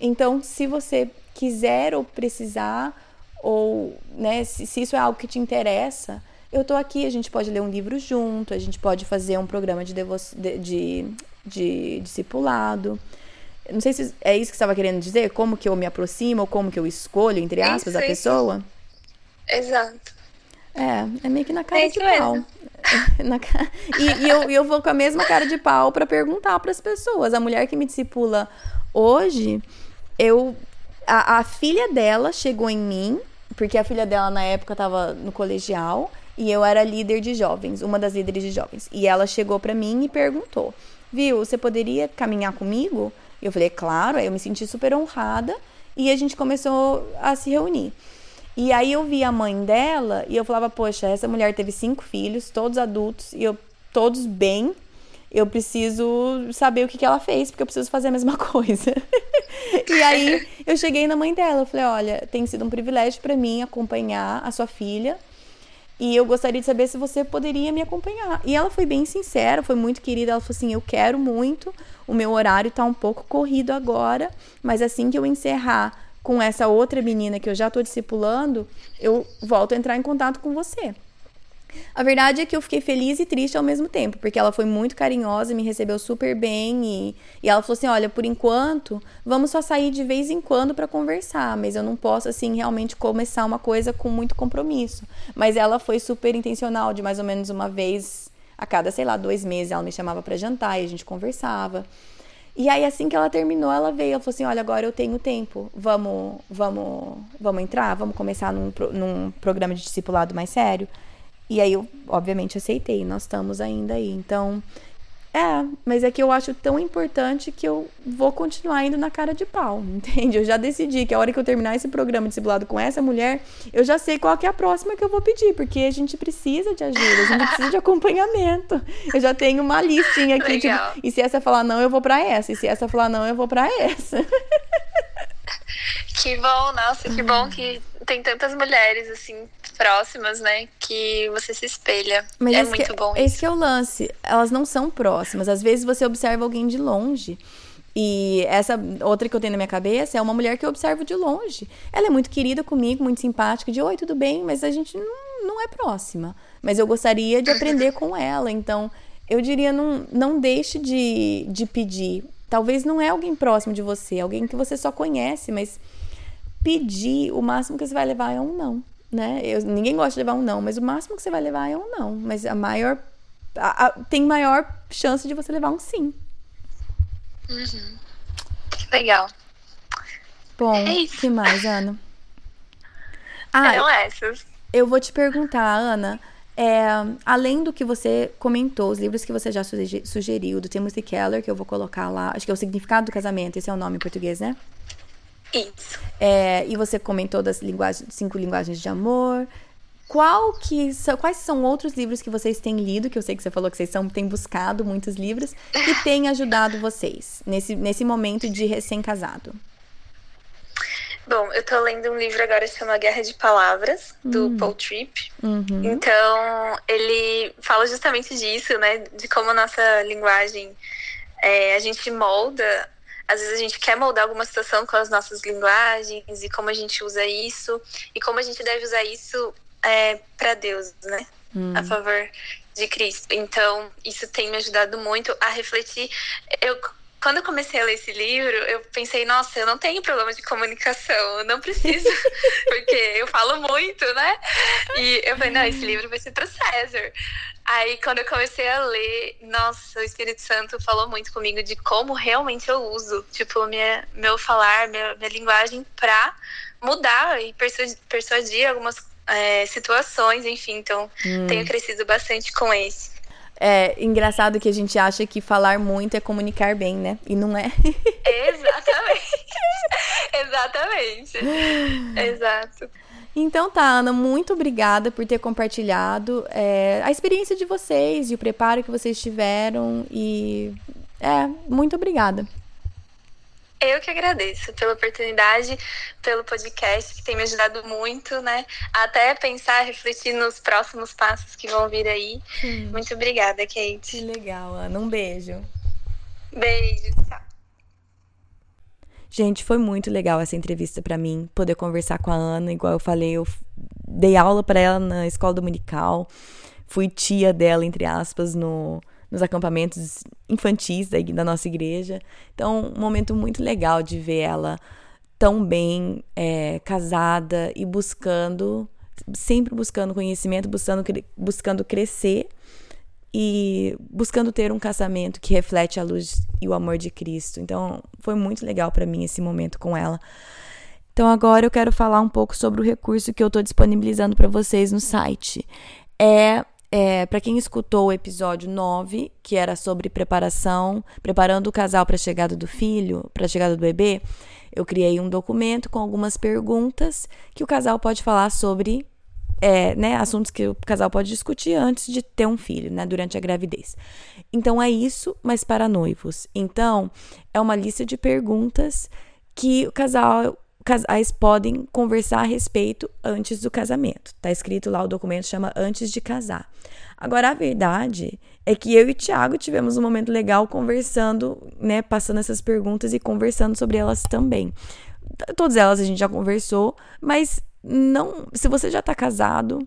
Então, se você quiser ou precisar, ou né, se, se isso é algo que te interessa, eu tô aqui, a gente pode ler um livro junto, a gente pode fazer um programa de, de, de de discipulado. Não sei se é isso que você estava querendo dizer, como que eu me aproximo, ou como que eu escolho, entre aspas, isso, a pessoa. Exato. É, é meio que na cara é de pau. na, e, e eu, eu vou com a mesma cara de pau para perguntar para as pessoas. A mulher que me discipula hoje, eu a, a, filha dela chegou em mim, porque a filha dela na época estava no colegial e eu era líder de jovens, uma das líderes de jovens. E ela chegou para mim e perguntou: viu, você poderia caminhar comigo? Eu falei, claro, aí eu me senti super honrada e a gente começou a se reunir. E aí eu vi a mãe dela e eu falava, poxa, essa mulher teve cinco filhos, todos adultos, e eu, todos bem. Eu preciso saber o que, que ela fez, porque eu preciso fazer a mesma coisa. e aí eu cheguei na mãe dela, eu falei, olha, tem sido um privilégio para mim acompanhar a sua filha E eu gostaria de saber se você poderia me acompanhar. E ela foi bem sincera, foi muito querida. Ela falou assim: Eu quero muito, o meu horário tá um pouco corrido agora, mas assim que eu encerrar com essa outra menina que eu já tô discipulando, eu volto a entrar em contato com você. A verdade é que eu fiquei feliz e triste ao mesmo tempo, porque ela foi muito carinhosa, me recebeu super bem e, e ela falou assim: olha, por enquanto, vamos só sair de vez em quando para conversar, mas eu não posso, assim, realmente começar uma coisa com muito compromisso. Mas ela foi super intencional, de mais ou menos uma vez a cada, sei lá, dois meses, ela me chamava para jantar e a gente conversava. E aí, assim que ela terminou, ela veio, ela falou assim: olha, agora eu tenho tempo, vamos, vamos, vamos entrar, vamos começar num, num programa de discipulado mais sério. E aí eu, obviamente, aceitei. Nós estamos ainda aí. Então, é, mas é que eu acho tão importante que eu vou continuar indo na cara de pau, entende? Eu já decidi que a hora que eu terminar esse programa discipulado com essa mulher, eu já sei qual que é a próxima que eu vou pedir, porque a gente precisa de ajuda, a gente precisa de acompanhamento. Eu já tenho uma listinha aqui, tipo, e se essa falar não, eu vou para essa, e se essa falar não, eu vou para essa. Que bom, nossa, que bom que tem tantas mulheres assim próximas, né, que você se espelha. Mas é muito que, bom. Esse isso. que é o lance. Elas não são próximas. Às vezes você observa alguém de longe. E essa outra que eu tenho na minha cabeça é uma mulher que eu observo de longe. Ela é muito querida comigo, muito simpática, de oi, tudo bem, mas a gente não, não é próxima. Mas eu gostaria de aprender com ela. Então, eu diria, não, não deixe de, de pedir. Talvez não é alguém próximo de você, alguém que você só conhece, mas pedir, o máximo que você vai levar é um não, né? Eu, ninguém gosta de levar um não, mas o máximo que você vai levar é um não. Mas a maior. A, a, tem maior chance de você levar um sim. Uhum. Legal. Bom, o é que mais, Ana? Ah, Eram essas. Eu vou te perguntar, Ana. É, além do que você comentou, os livros que você já sugeriu, do Timothy Keller, que eu vou colocar lá, acho que é o Significado do Casamento, esse é o nome em português, né? Isso. É, e você comentou das cinco linguagens de amor. Qual que são, quais são outros livros que vocês têm lido, que eu sei que você falou que vocês são, têm buscado muitos livros, que têm ajudado vocês nesse, nesse momento de recém-casado? Bom, eu tô lendo um livro agora que chama Guerra de Palavras, do uhum. Paul Tripp. Uhum. Então, ele fala justamente disso, né? De como a nossa linguagem, é, a gente molda às vezes a gente quer moldar alguma situação com as nossas linguagens e como a gente usa isso e como a gente deve usar isso é, para Deus, né? Hum. A favor de Cristo. Então, isso tem me ajudado muito a refletir. Eu quando eu comecei a ler esse livro, eu pensei, nossa, eu não tenho problema de comunicação, eu não preciso, porque eu falo muito, né? E eu falei, não, esse livro vai ser para César. Aí, quando eu comecei a ler, nossa, o Espírito Santo falou muito comigo de como realmente eu uso, tipo, minha, meu falar, minha, minha linguagem pra mudar e persuadir, persuadir algumas é, situações, enfim. Então, hum. tenho crescido bastante com esse. É engraçado que a gente acha que falar muito é comunicar bem, né? E não é. Exatamente. Exatamente. Exato. Então tá, Ana, muito obrigada por ter compartilhado é, a experiência de vocês e o preparo que vocês tiveram. E é, muito obrigada. Eu que agradeço pela oportunidade, pelo podcast, que tem me ajudado muito, né? Até pensar, refletir nos próximos passos que vão vir aí. Hum. Muito obrigada, Kate. Que legal, Ana. Um beijo. Beijo, tchau. Gente, foi muito legal essa entrevista para mim, poder conversar com a Ana, igual eu falei, eu dei aula para ela na escola dominical, fui tia dela, entre aspas, no, nos acampamentos infantis da, da nossa igreja. Então, um momento muito legal de ver ela tão bem é, casada e buscando, sempre buscando conhecimento, buscando, buscando crescer e buscando ter um casamento que reflete a luz e o amor de Cristo. Então, foi muito legal para mim esse momento com ela. Então, agora eu quero falar um pouco sobre o recurso que eu estou disponibilizando para vocês no site. É, é para quem escutou o episódio 9, que era sobre preparação, preparando o casal para a chegada do filho, para a chegada do bebê, eu criei um documento com algumas perguntas que o casal pode falar sobre é, né, assuntos que o casal pode discutir antes de ter um filho, né, durante a gravidez. Então é isso, mas para noivos. Então é uma lista de perguntas que o casal casais podem conversar a respeito antes do casamento. Tá escrito lá o documento chama antes de casar. Agora a verdade é que eu e o Thiago tivemos um momento legal conversando, né, passando essas perguntas e conversando sobre elas também. Todas elas a gente já conversou, mas não, se você já tá casado,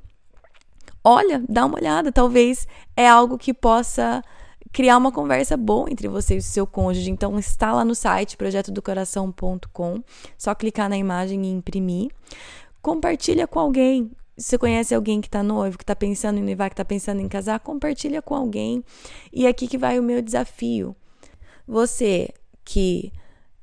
olha, dá uma olhada, talvez é algo que possa criar uma conversa boa entre você e o seu cônjuge. Então, está lá no site projetodocoração.com, só clicar na imagem e imprimir. Compartilha com alguém. Se você conhece alguém que está noivo, que está pensando em noivar, que está pensando em casar, compartilha com alguém. E é aqui que vai o meu desafio. Você que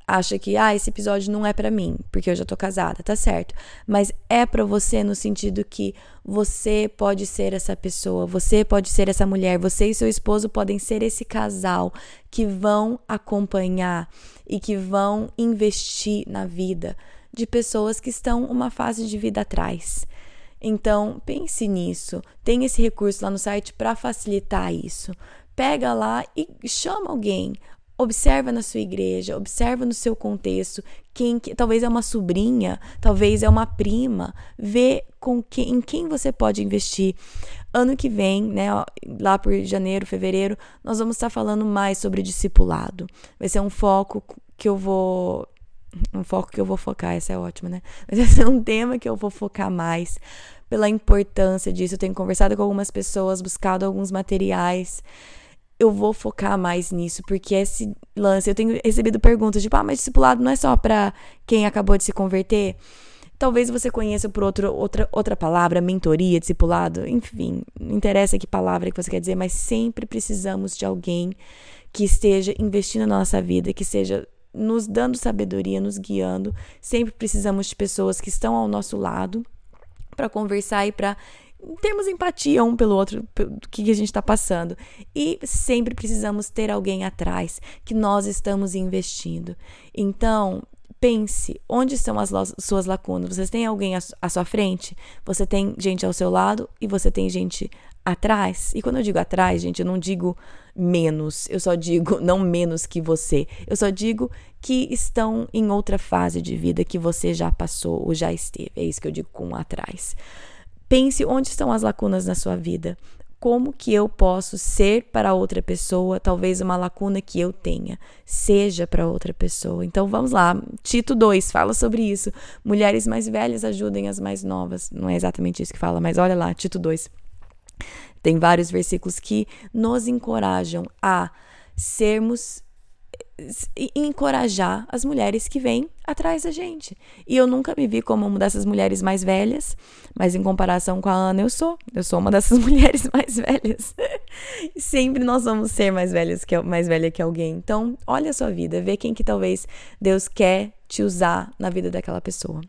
acha que ah, esse episódio não é para mim, porque eu já tô casada, tá certo. Mas é para você no sentido que você pode ser essa pessoa, você pode ser essa mulher, você e seu esposo podem ser esse casal que vão acompanhar e que vão investir na vida de pessoas que estão uma fase de vida atrás. Então, pense nisso. Tem esse recurso lá no site para facilitar isso. Pega lá e chama alguém. Observa na sua igreja, observa no seu contexto, quem talvez é uma sobrinha, talvez é uma prima, vê com quem, em quem você pode investir. Ano que vem, né, lá por janeiro, fevereiro, nós vamos estar falando mais sobre discipulado. Vai ser um foco que eu vou um foco que eu vou focar, essa é ótima, né? Mas esse é um tema que eu vou focar mais pela importância disso. Eu tenho conversado com algumas pessoas, buscado alguns materiais eu vou focar mais nisso, porque esse lance, eu tenho recebido perguntas tipo, ah, mas discipulado não é só para quem acabou de se converter? Talvez você conheça por outro, outra, outra palavra, mentoria, discipulado, enfim, não interessa que palavra que você quer dizer, mas sempre precisamos de alguém que esteja investindo na nossa vida, que seja nos dando sabedoria, nos guiando. Sempre precisamos de pessoas que estão ao nosso lado para conversar e para termos empatia um pelo outro, do que a gente está passando. E sempre precisamos ter alguém atrás que nós estamos investindo. Então, pense onde estão as suas lacunas. Você tem alguém à sua frente, você tem gente ao seu lado e você tem gente atrás. E quando eu digo atrás, gente, eu não digo menos, eu só digo não menos que você. Eu só digo que estão em outra fase de vida que você já passou ou já esteve. É isso que eu digo com atrás. Pense onde estão as lacunas na sua vida. Como que eu posso ser para outra pessoa, talvez uma lacuna que eu tenha, seja para outra pessoa. Então vamos lá, Tito 2 fala sobre isso. Mulheres mais velhas ajudem as mais novas. Não é exatamente isso que fala, mas olha lá, Tito 2. Tem vários versículos que nos encorajam a sermos encorajar as mulheres que vêm atrás da gente. E eu nunca me vi como uma dessas mulheres mais velhas, mas em comparação com a Ana, eu sou. Eu sou uma dessas mulheres mais velhas. Sempre nós vamos ser mais velhas que mais velha que alguém. Então, olha a sua vida, vê quem que talvez Deus quer te usar na vida daquela pessoa.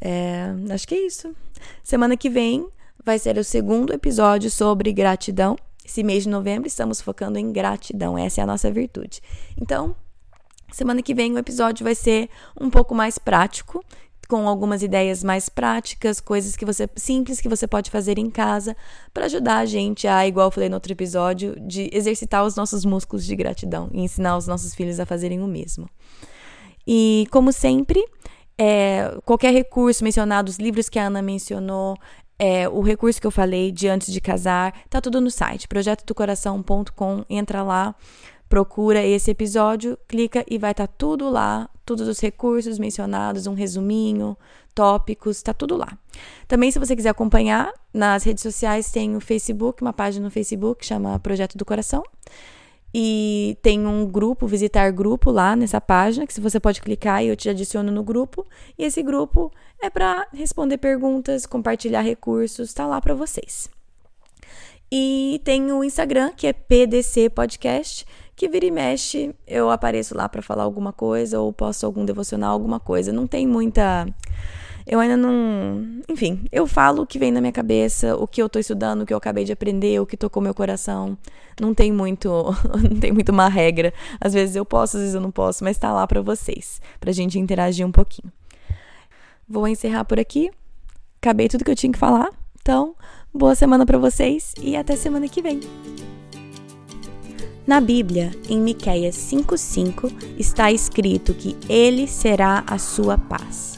É, acho que é isso. Semana que vem vai ser o segundo episódio sobre gratidão. Esse mês de novembro estamos focando em gratidão, essa é a nossa virtude. Então, semana que vem o episódio vai ser um pouco mais prático, com algumas ideias mais práticas, coisas que você simples que você pode fazer em casa para ajudar a gente a, igual eu falei no outro episódio, de exercitar os nossos músculos de gratidão e ensinar os nossos filhos a fazerem o mesmo. E como sempre, é, qualquer recurso mencionado, os livros que a Ana mencionou, é, o recurso que eu falei de antes de casar, tá tudo no site, projetodocoração.com. Entra lá, procura esse episódio, clica e vai estar tá tudo lá, todos os recursos mencionados, um resuminho, tópicos, tá tudo lá. Também, se você quiser acompanhar, nas redes sociais tem o Facebook, uma página no Facebook chama Projeto do Coração. E tem um grupo, visitar grupo lá nessa página, que você pode clicar e eu te adiciono no grupo. E esse grupo é para responder perguntas, compartilhar recursos, tá lá para vocês. E tem o Instagram, que é PDC Podcast, que vira e mexe, eu apareço lá para falar alguma coisa ou posto algum devocional, alguma coisa. Não tem muita eu ainda não. Enfim, eu falo o que vem na minha cabeça, o que eu tô estudando, o que eu acabei de aprender, o que tocou meu coração. Não tem muito. não tem muito uma regra. Às vezes eu posso, às vezes eu não posso, mas tá lá para vocês, pra gente interagir um pouquinho. Vou encerrar por aqui. Acabei tudo que eu tinha que falar. Então, boa semana para vocês e até semana que vem. Na Bíblia, em Miqueias 5:5, está escrito que ele será a sua paz.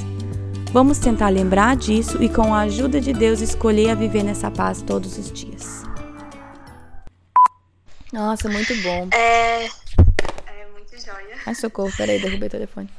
Vamos tentar lembrar disso e, com a ajuda de Deus, escolher a viver nessa paz todos os dias. Nossa, muito bom. É. É muito joia. Ai, socorro, peraí, derrubei o telefone.